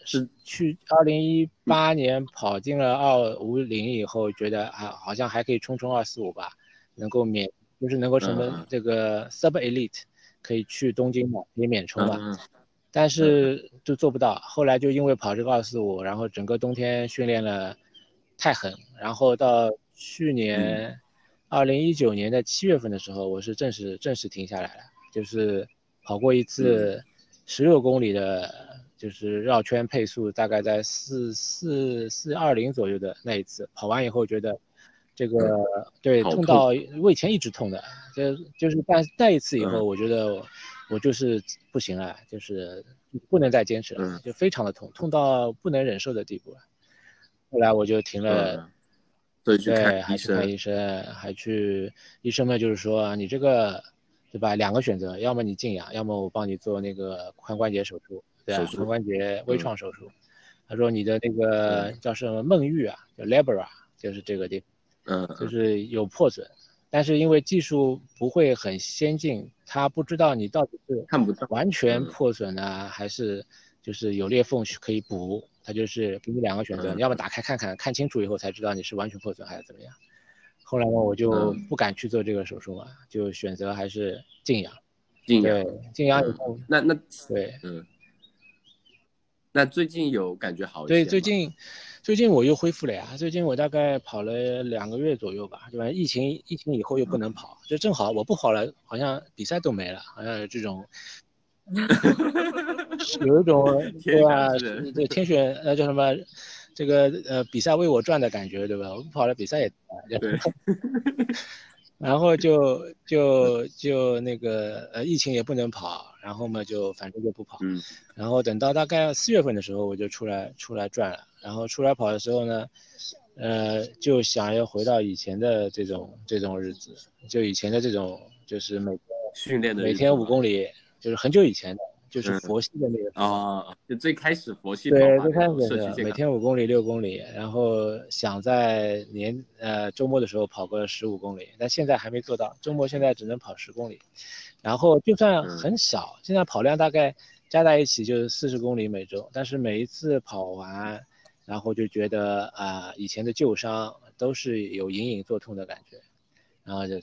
是去二零一八年跑进了二五零以后，觉得啊好像还可以冲冲二四五吧，能够免就是能够成为这个 sub elite，可以去东京嘛，可以免冲嘛，但是就做不到。后来就因为跑这个二四五，然后整个冬天训练了太狠，然后到去年二零一九年的七月份的时候，我是正式正式停下来了。就是跑过一次十六公里的，就是绕圈配速大概在四四四二零左右的那一次，跑完以后觉得这个对痛到胃前一直痛的，就就是但那一次以后，我觉得我就是不行了，就是不能再坚持了，就非常的痛，痛到不能忍受的地步了。后来我就停了，对，还去看医生，还去医生呢就是说你这个。对吧？两个选择，要么你静养，要么我帮你做那个髋关节手术，对吧？髋关节微创手术。他说你的那个叫什么梦玉啊，叫 labra，就是这个地方，嗯，就是有破损，但是因为技术不会很先进，他不知道你到底是看不到完全破损呢，还是就是有裂缝可以补，他就是给你两个选择，你要么打开看看，看清楚以后才知道你是完全破损还是怎么样。后来呢，我就不敢去做这个手术嘛，就选择还是静养。静养，对，静养以后，那那对，嗯。那最近有感觉好一些对，最近，最近我又恢复了呀。最近我大概跑了两个月左右吧，对吧？疫情疫情以后又不能跑，就正好我不跑了，好像比赛都没了，好像有这种，有一种对吧？对天选呃叫什么？这个呃比赛为我转的感觉，对吧？我不跑了，比赛也对。然后就就就那个呃疫情也不能跑，然后嘛就反正就不跑。嗯。然后等到大概四月份的时候，我就出来出来转了。然后出来跑的时候呢，呃就想要回到以前的这种这种日子，就以前的这种就是每天训练的每天五公里，就是很久以前的。就是佛系的那个啊，就最开始佛系对，最开始是每天五公里、六公里，然后想在年呃周末的时候跑个十五公里，但现在还没做到，周末现在只能跑十公里，然后就算很少，现在跑量大概加在一起就是四十公里每周，但是每一次跑完，然后就觉得啊以前的旧伤都是有隐隐作痛的感觉，然后就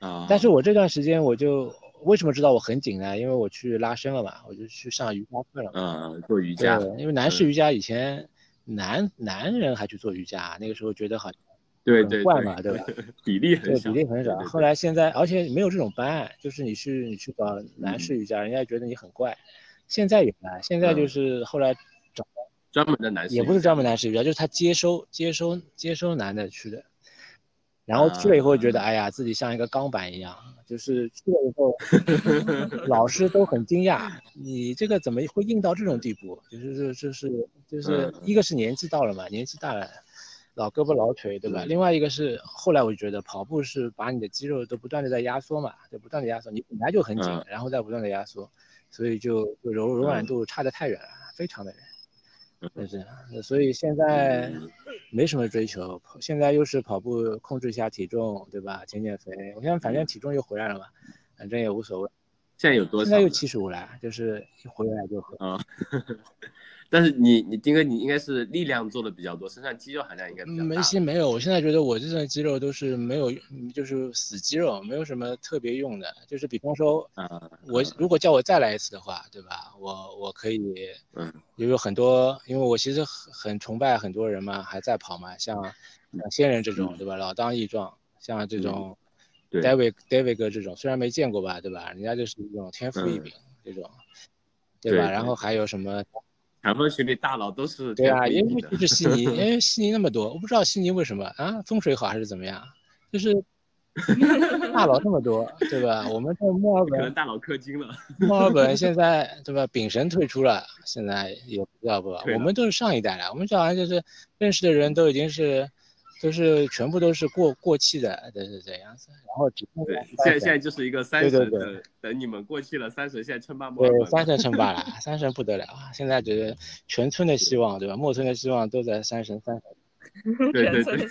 啊，但是我这段时间我就。为什么知道我很紧呢？因为我去拉伸了嘛，我就去上瑜伽课了。嗯，做瑜伽。对，因为男士瑜伽以前男男人还去做瑜伽，那个时候觉得好对对怪嘛，对吧？比例很少，比例很少。后来现在，而且没有这种班，就是你去你去搞男士瑜伽，人家觉得你很怪。现在有了，现在就是后来找专门的男士，也不是专门男士瑜伽，就是他接收接收接收男的去的。然后去了以后觉得，哎呀，自己像一个钢板一样。就是去了以后，老师都很惊讶，你这个怎么会硬到这种地步？就是就是就是一个是年纪到了嘛，年纪大了，老胳膊老腿，对吧？另外一个是后来我就觉得跑步是把你的肌肉都不断的在压缩嘛，就不断的压缩，你本来就很紧，然后再不断的压缩，所以就就柔柔软度差得太远了，非常的远。就是，所以现在没什么追求，现在又是跑步控制一下体重，对吧？减减肥，我现在反正体重又回来了嘛，反正也无所谓。现在有多少？现在又七十五了，就是一回来就喝。啊。但是你你丁哥你应该是力量做的比较多，身上肌肉含量应该比较大。没没有，我现在觉得我这身肌肉都是没有，就是死肌肉，没有什么特别用的。就是比方说，我如果叫我再来一次的话，对吧？我我可以，嗯，也有很多，因为我其实很很崇拜很多人嘛，还在跑嘛，像像仙人这种，对吧？老当益壮，像这种，David David 哥这种，虽然没见过吧，对吧？人家就是一种天赋异禀这种，对吧？然后还有什么？长风群里大佬都是对啊，因为就是悉尼，因为悉尼那么多，我不知道悉尼为什么啊，风水好还是怎么样，就是 大佬那么多，对吧？我们在墨尔本可能大佬氪金了。墨尔本现在对吧？丙神退出了，现在也不知道不？我们都是上一代了，我们这好像就是认识的人都已经是。都是全部都是过过气的，都是这样子。然后只对，现在现在就是一个三神，等等你们过气了，三神现在称霸墨尔本。对，三神称霸了，三神不得了啊！现在觉得全村的希望，对吧？墨村的希望都在三神，三神。对对对。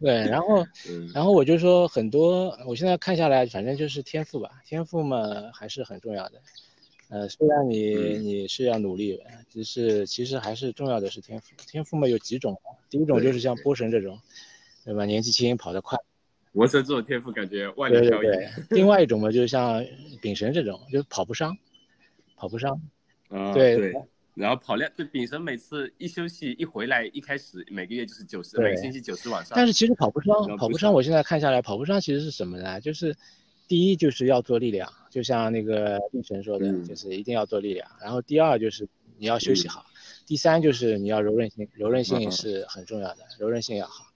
对，然后，然后我就说很多，我现在看下来，反正就是天赋吧，天赋嘛还是很重要的。呃，虽然你你是要努力，只是其实还是重要的是天赋。天赋嘛有几种，第一种就是像波神这种，对吧？年纪轻跑得快。波神这种天赋感觉万里挑一。另外一种嘛，就是像丙神这种，就是跑不伤，跑不伤。啊，对。然后跑量，对丙神每次一休息一回来，一开始每个月就是九十，每个星期九十往上。但是其实跑不伤，跑不伤，我现在看下来，跑不伤其实是什么呢？就是。第一就是要做力量，就像那个定神说的，就是一定要做力量。然后第二就是你要休息好，第三就是你要柔韧性，柔韧性是很重要的，柔韧性要好。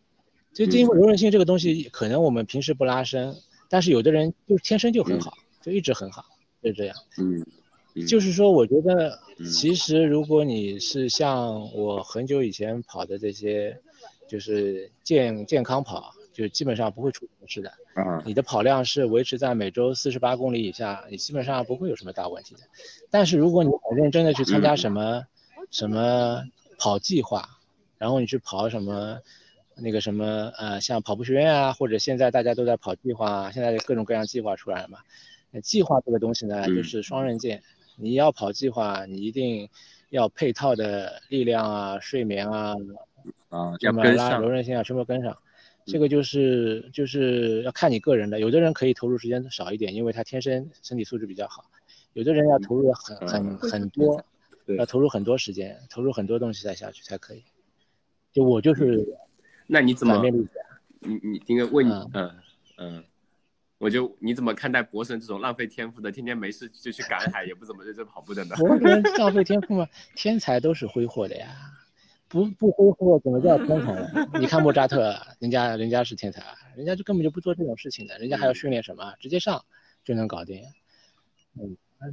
就因为柔韧性这个东西，可能我们平时不拉伸，但是有的人就天生就很好，就一直很好，就这样。嗯。就是说，我觉得其实如果你是像我很久以前跑的这些，就是健健康跑。就基本上不会出什么事的啊，你的跑量是维持在每周四十八公里以下，你基本上不会有什么大问题的。但是如果你很认真的去参加什么什么跑计划，然后你去跑什么那个什么呃，像跑步学院啊，或者现在大家都在跑计划，现在各种各样计划出来了嘛。计划这个东西呢，就是双刃剑，你要跑计划，你一定要配套的力量啊、睡眠啊啊，什么拉柔韧性啊，全部跟上。这个就是就是要看你个人的，有的人可以投入时间少一点，因为他天生身体素质比较好；有的人要投入很很很多，要投入很多时间，投入很多东西再下去才可以。就我就是，那你怎么？你你应该问你，嗯嗯，我就你怎么看待博神这种浪费天赋的，天天没事就去赶海，也不怎么认真跑步的呢？博神浪费天赋吗？天才都是挥霍的呀。不不挥霍怎么叫天才了？你看莫扎特，人家人家是天才，人家就根本就不做这种事情的，人家还要训练什么？直接上就能搞定。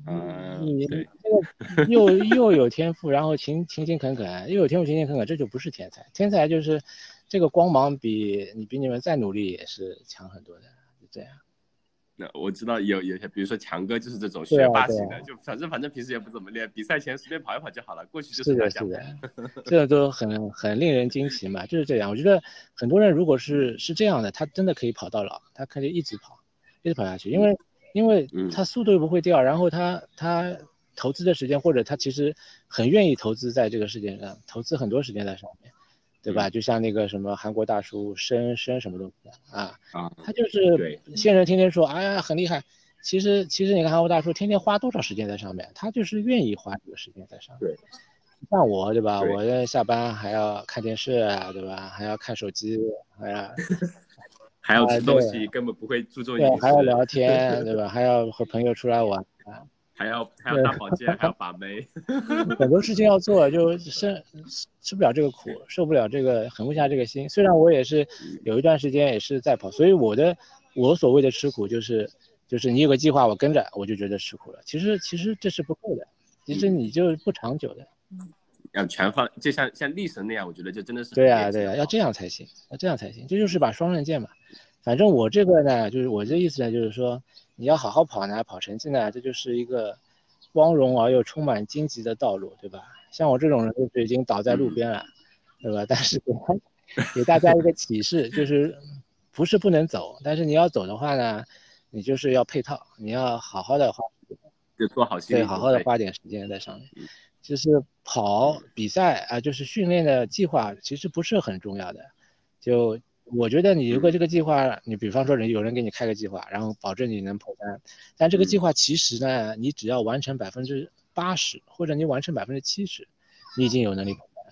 嗯，你这个 又又有天赋，然后勤勤勤恳恳，又有天赋勤勤恳恳，这就不是天才。天才就是这个光芒比你比你们再努力也是强很多的，就这样。那我知道有有些，比如说强哥就是这种学霸型的，就反正反正平时也不怎么练，比赛前随便跑一跑就好了，过去就是的，是的，这都很很令人惊奇嘛，就是这样。我觉得很多人如果是是这样的，他真的可以跑到老，他可以一直跑，一直跑下去，因为因为他速度又不会掉，然后他他投资的时间或者他其实很愿意投资在这个世界上，投资很多时间在上面。对吧？就像那个什么韩国大叔申申什么东西啊啊，他就是现人天天说，哎呀很厉害。其实其实你看韩国大叔天天花多少时间在上面，他就是愿意花这个时间在上面。对，像我对吧？我下班还要看电视啊，对吧？还要看手机，还要还要吃东西，根本不会注重饮食。还要聊天，对吧？还要和朋友出来玩啊。还要还要打保健，还要把妹，很多事情要做，就吃吃不了这个苦，受不了这个，狠不下这个心。虽然我也是有一段时间也是在跑，所以我的我所谓的吃苦就是，就是你有个计划，我跟着，我就觉得吃苦了。其实其实这是不够的，其实你就不长久的。要全放，就像像力神那样，我觉得就真的是。对呀对呀，要这样才行，要这样才行。这就是把双刃剑嘛。反正我这个呢，就是我这意思呢，就是说。你要好好跑呢，跑成绩呢，这就是一个光荣而又充满荆棘的道路，对吧？像我这种人就是已经倒在路边了，对吧？但是给给大家一个启示，就是不是不能走，但是你要走的话呢，你就是要配套，你要好好的花，就做好对，好好的花点时间在上面。就是跑比赛啊，就是训练的计划其实不是很重要的。就我觉得你如果这个计划，你比方说人有人给你开个计划，然后保证你能破单，但这个计划其实呢，你只要完成百分之八十，或者你完成百分之七十，你已经有能力破三。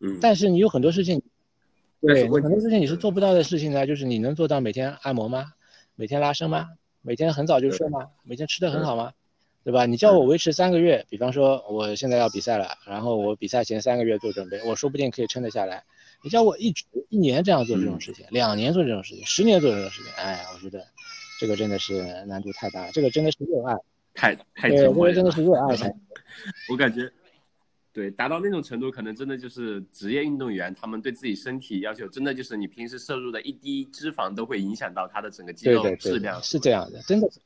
嗯。但是你有很多事情，对，很多事情你是做不到的事情呢，就是你能做到每天按摩吗？每天拉伸吗？每天很早就睡吗？每天吃的很好吗？对吧？你叫我维持三个月，比方说我现在要比赛了，然后我比赛前三个月做准备，我说不定可以撑得下来。你叫我一直一年这样做这种事情，两年做这种事情，十年做这种事情，哎，我觉得这个真的是难度太大了，这个真的是热爱，太太对，这个真的是热爱才。我感觉，对，达到那种程度，可能真的就是职业运动员，他们对自己身体要求，真的就是你平时摄入的一滴脂肪都会影响到他的整个肌肉质量，是这样的，真的是。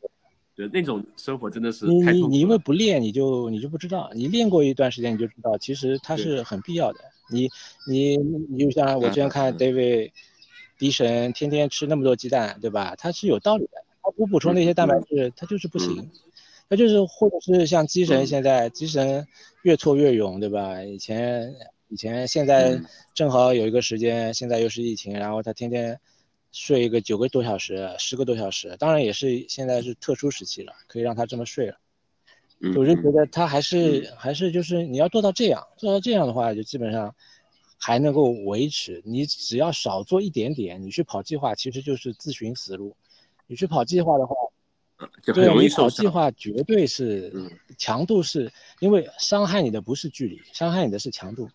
那种生活真的是你你你因为不练你就你就不知道，你练过一段时间你就知道，其实它是很必要的。你你你就像我之前看 David 迪神天天吃那么多鸡蛋，对吧？他是有道理的，他不补充那些蛋白质，他就是不行。他就是或者是像鸡神现在鸡神越挫越勇，对吧？以前以前现在正好有一个时间，现在又是疫情，然后他天天。睡一个九个多小时，十个多小时，当然也是现在是特殊时期了，可以让他这么睡了。我就觉得他还是还是就是你要做到这样，做到这样的话，就基本上还能够维持。你只要少做一点点，你去跑计划其实就是自寻死路。你去跑计划的话，对，你跑计划绝对是强度是因为伤害你的不是距离，伤害你的是强度。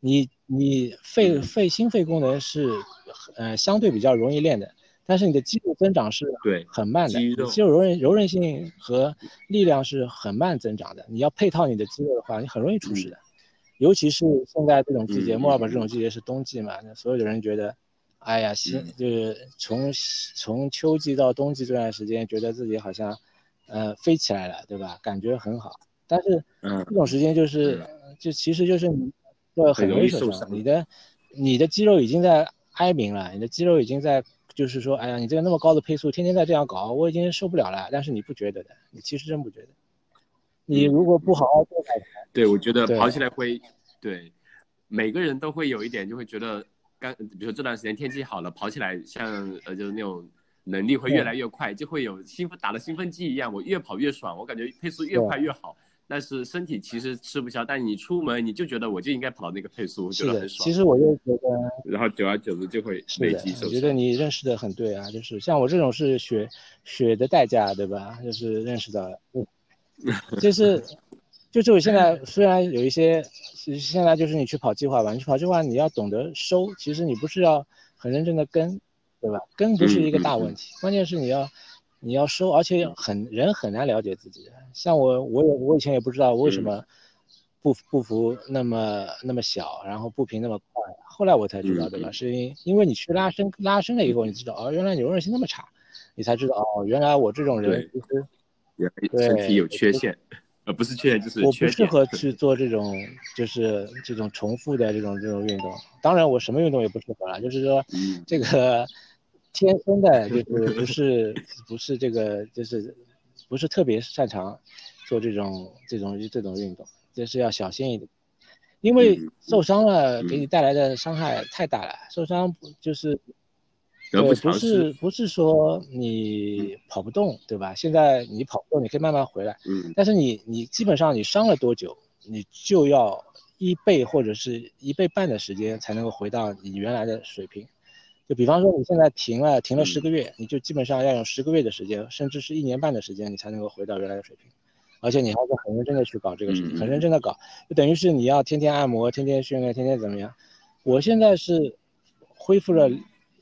你你肺肺心肺功能是，呃相对比较容易练的，但是你的肌肉增长是很慢的，肌肉柔韧柔韧性和力量是很慢增长的。你要配套你的肌肉的话，你很容易出事的。尤其是现在这种季节，墨尔本这种季节是冬季嘛，那所有的人觉得，哎呀，心就是从从秋季到冬季这段时间，觉得自己好像，呃飞起来了，对吧？感觉很好。但是这种时间就是，就其实就是你。对，很容易受伤。你的，你的肌肉已经在哀鸣了，你的肌肉已经在，就是说，哎呀，你这个那么高的配速，天天在这样搞，我已经受不了了。但是你不觉得的，你其实真不觉得。你如果不好好做改善，对我觉得跑起来会，对，每个人都会有一点，就会觉得，刚，比如说这段时间天气好了，跑起来像，呃，就是那种能力会越来越快，就会有兴奋，打了兴奋剂一样，我越跑越爽，我感觉配速越快越好。但是身体其实吃不消，但你出门你就觉得我就应该跑那个配速，我觉得很爽。其实我就觉得，然后久而久之就会累积受我觉得你认识的很对啊，就是像我这种是血血的代价，对吧？就是认识到了，就是，就是我现在虽然有一些，现在就是你去跑计划吧，你去跑计划你要懂得收，其实你不是要很认真的跟，对吧？跟不是一个大问题，关键是你要。你要收，而且很人很难了解自己。像我，我也我以前也不知道为什么步步幅那么那么小，然后步频那么快。后来我才知道，对吧？是因因为你去拉伸拉伸了以后，你知道哦，原来柔韧性那么差，你才知道哦，原来我这种人其实身体有缺陷，呃，不是缺陷就是我不适合 去做这种就是这种重复的这种这种运动。当然，我什么运动也不适合了，就是说这个。天生的就是 不是不是这个就是不是特别擅长做这种这种这种运动，就是要小心一点，因为受伤了给你带来的伤害太大了。受伤就是对不是不是说你跑不动对吧？现在你跑不动，你可以慢慢回来。嗯。但是你你基本上你伤了多久，你就要一倍或者是一倍半的时间才能够回到你原来的水平。就比方说，你现在停了，停了十个月，你就基本上要用十个月的时间，甚至是一年半的时间，你才能够回到原来的水平。而且你还是很认真的去搞这个事情，很认真的搞，就等于是你要天天按摩，天天训练，天天怎么样？我现在是恢复了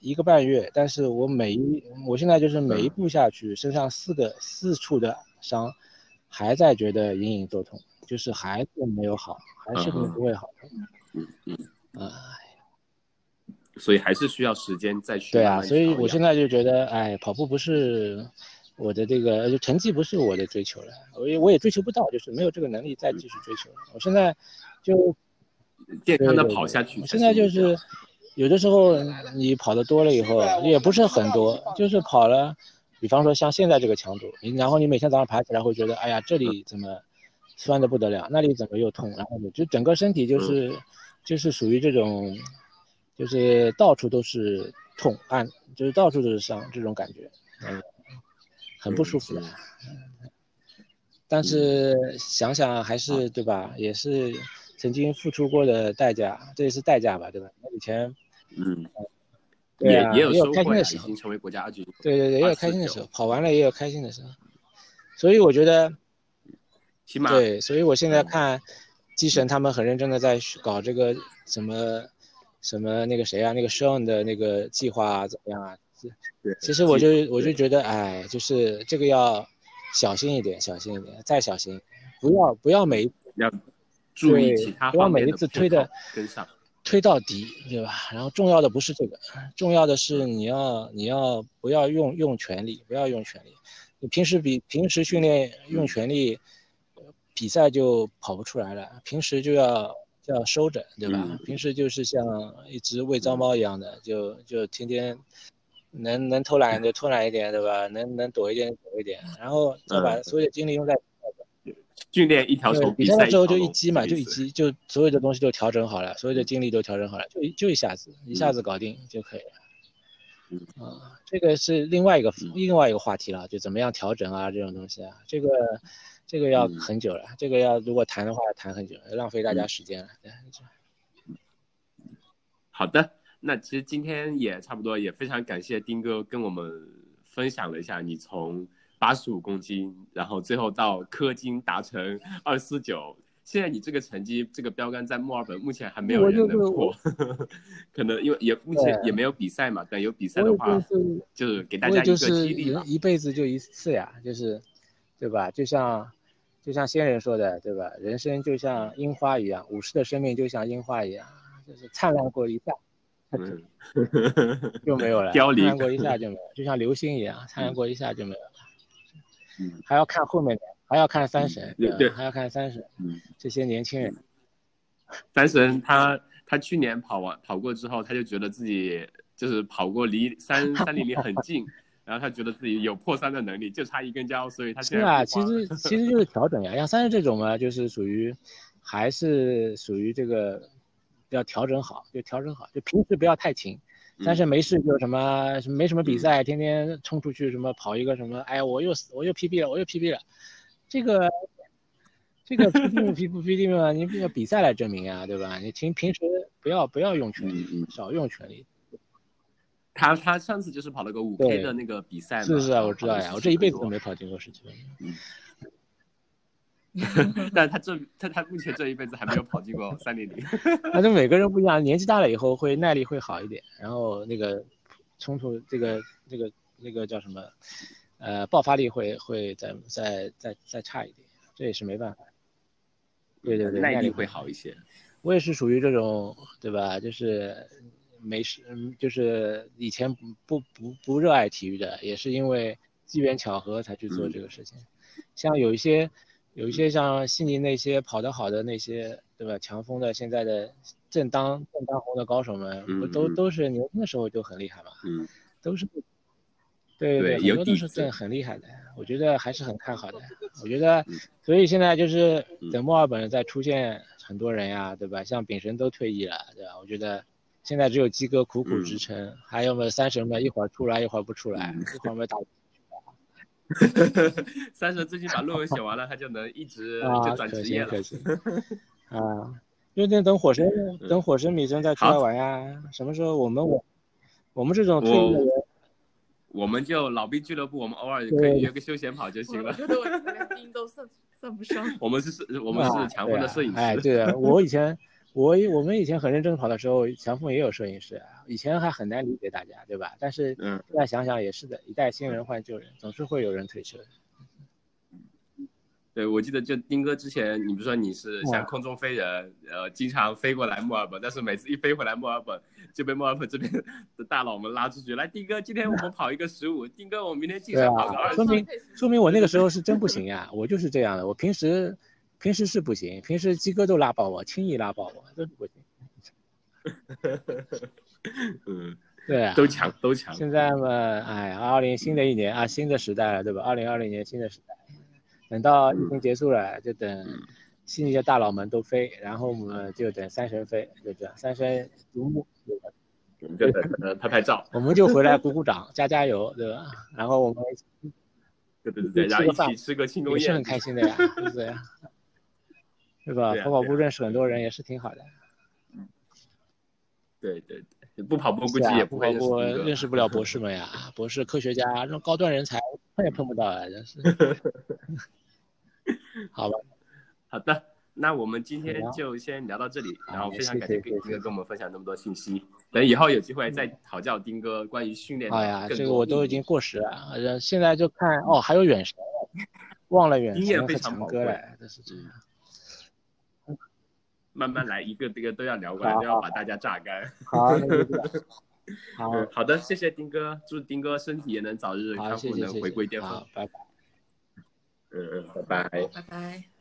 一个半月，但是我每一，我现在就是每一步下去，身上四个四处的伤，还在觉得隐隐作痛，就是还是没有好，还是不会好。嗯嗯啊。所以还是需要时间再去。对啊，所以我现在就觉得，哎，跑步不是我的这个，就成绩不是我的追求了，我也我也追求不到，就是没有这个能力再继续追求。我现在就健康的跑下去。现在就是有的时候你跑的多了以后，也不是很多，就是跑了比方说像现在这个强度，你然后你每天早上爬起来会觉得，哎呀，这里怎么酸的不得了，那里怎么又痛，然后你就整个身体就是就是属于这种，就是到处都是痛，按就是到处都是伤这种感觉，嗯，很不舒服的。但是想想还是对吧，也是曾经付出过的代价，这也是代价吧，对吧？那以前，嗯。对啊，也有开心的时候，成为国家二级。对对对，也有开心的时候，跑完了也有开心的时候。所以我觉得，起码对，所以我现在看，机神他们很认真的在搞这个什么什么那个谁啊，那个 Sean 的那个计划怎么样啊？对，其实我就我就觉得，哎，就是这个要小心一点，小心一点，再小心，不要不要每要注意其他不要每一次推的跟上。推到底，对吧？然后重要的不是这个，重要的是你要你要不要用用全力，不要用全力。你平时比平时训练用全力，比赛就跑不出来了。平时就要就要收着，对吧？平时就是像一只喂脏猫一样的，就就天天能能偷懒就偷懒一点，对吧？能能躲一点躲一点，然后再把所有的精力用在。训练一条虫，比赛的时候就一击嘛，就一击，就所有的东西都调整好了，所有的精力都调整好了，就就一下子，一下子搞定就可以了。啊，这个是另外一个另外一个话题了，就怎么样调整啊，这种东西啊，这个这个要很久了，这个要如果谈的话谈很久，浪费大家时间了。好的，那其实今天也差不多，也非常感谢丁哥跟我们分享了一下你从。八十五公斤，然后最后到氪金达成二四九。现在你这个成绩，这个标杆在墨尔本目前还没有人能破，可能因为也目前也没有比赛嘛。但有比赛的话，就是给大家一个激励一辈子就一次呀，就是，对吧？就像，就像仙人说的，对吧？人生就像樱花一样，武士的生命就像樱花一样，就是灿烂过一下，就没有了。灿烂过一下就没有，就像流星一样，灿烂过一下就没有了。还要看后面的，还要看三神，对，还要看三神，嗯，这些年轻人。三神他他去年跑完跑过之后，他就觉得自己就是跑过离三三零零很近，然后他觉得自己有破三的能力，就差一根胶，所以他是啊，其实 其实就是调整呀，像三十这种嘛，就是属于还是属于这个要调整好，就调整好，就平时不要太勤。但是没事就什么什么没什么比赛，天天冲出去什么跑一个什么，哎，我又我又 PB 了，我又 PB 了，这个这个 PB 不 PB 不 PB 嘛，你要比赛来证明啊，对吧？你平平时不要不要用全力，少用全力。他他上次就是跑了个五 K 的那个比赛嘛，是是啊，我知道呀，我这一辈子都没跑进过十几分钟。但他这他他目前这一辈子还没有跑进过三零零。反正每个人不一样，年纪大了以后会耐力会好一点，然后那个冲突这个这个那个叫什么，呃，爆发力会会再再再再差一点，这也是没办法。对对对，耐力会好一些。我也是属于这种，对吧？就是没事，嗯就是以前不不不不热爱体育的，也是因为机缘巧合才去做这个事情。像有一些。有一些像悉尼那些跑得好的那些，对吧？强风的现在的正当正当红的高手们，不都都是年轻的时候就很厉害嘛？嗯，都是，对对，很多都是很很厉害的。我觉得还是很看好的。我觉得，所以现在就是等墨尔本再出现很多人呀，对吧？像丙神都退役了，对吧？我觉得现在只有鸡哥苦苦支撑，还有么三神们一会儿出来一会儿不出来，一会儿没打。三神最近把论文写完了，他就能一直就转职业了。啊，就等等火神，等火神米生再出来玩呀。什么时候我们我我们这种退伍的人，我们就老兵俱乐部，我们偶尔可以约个休闲跑就行了。我觉得我连兵都算算不上。我们是是，我们是强风的摄影师。哎，对啊，我以前。我我们以前很认真跑的时候，强锋也有摄影师啊。以前还很难理解大家，对吧？但是现在想想也是的，一代新人换旧人，总是会有人退车。对，我记得就丁哥之前，你不是说你是像空中飞人，呃，经常飞过来墨尔本，但是每次一飞回来墨尔本，就被墨尔本这边的大佬们拉出去，来，丁哥，今天我们跑一个十五，丁哥，我明天进山跑个二十。说明说明我那个时候是真不行呀，我就是这样的，我平时。平时是不行，平时鸡哥都拉爆我，轻易拉爆我，都是不行。嗯，对啊，都强都强。现在嘛，哎呀，二零新的一年啊，新的时代了，对吧？二零二零年新的时代，等到疫情结束了，就等新一届大佬们都飞，然后我们就等三神飞，就这样，三神独木，我们就拍拍照，我们就回来鼓鼓掌，加加油，对吧？然后我们对对对对，然后一起吃个庆功宴，也是很开心的呀，对不对？对吧？跑跑步认识很多人也是挺好的。对对对，不跑步估计也不跑步认识不了博士们呀，博士科学家这种高端人才碰也碰不到啊，真是。好吧，好的，那我们今天就先聊到这里，然后非常感谢丁哥跟我们分享那么多信息。等以后有机会再讨教丁哥关于训练。哎呀，这个我都已经过时了，现在就看哦，还有远神，忘了远神和强哥了，这是这样。慢慢来，一个一个都要聊过来，都要把大家榨干。好，好，好的，谢谢丁哥，祝丁哥身体也能早日康复，能回归巅峰。拜拜。嗯嗯，拜拜。拜拜。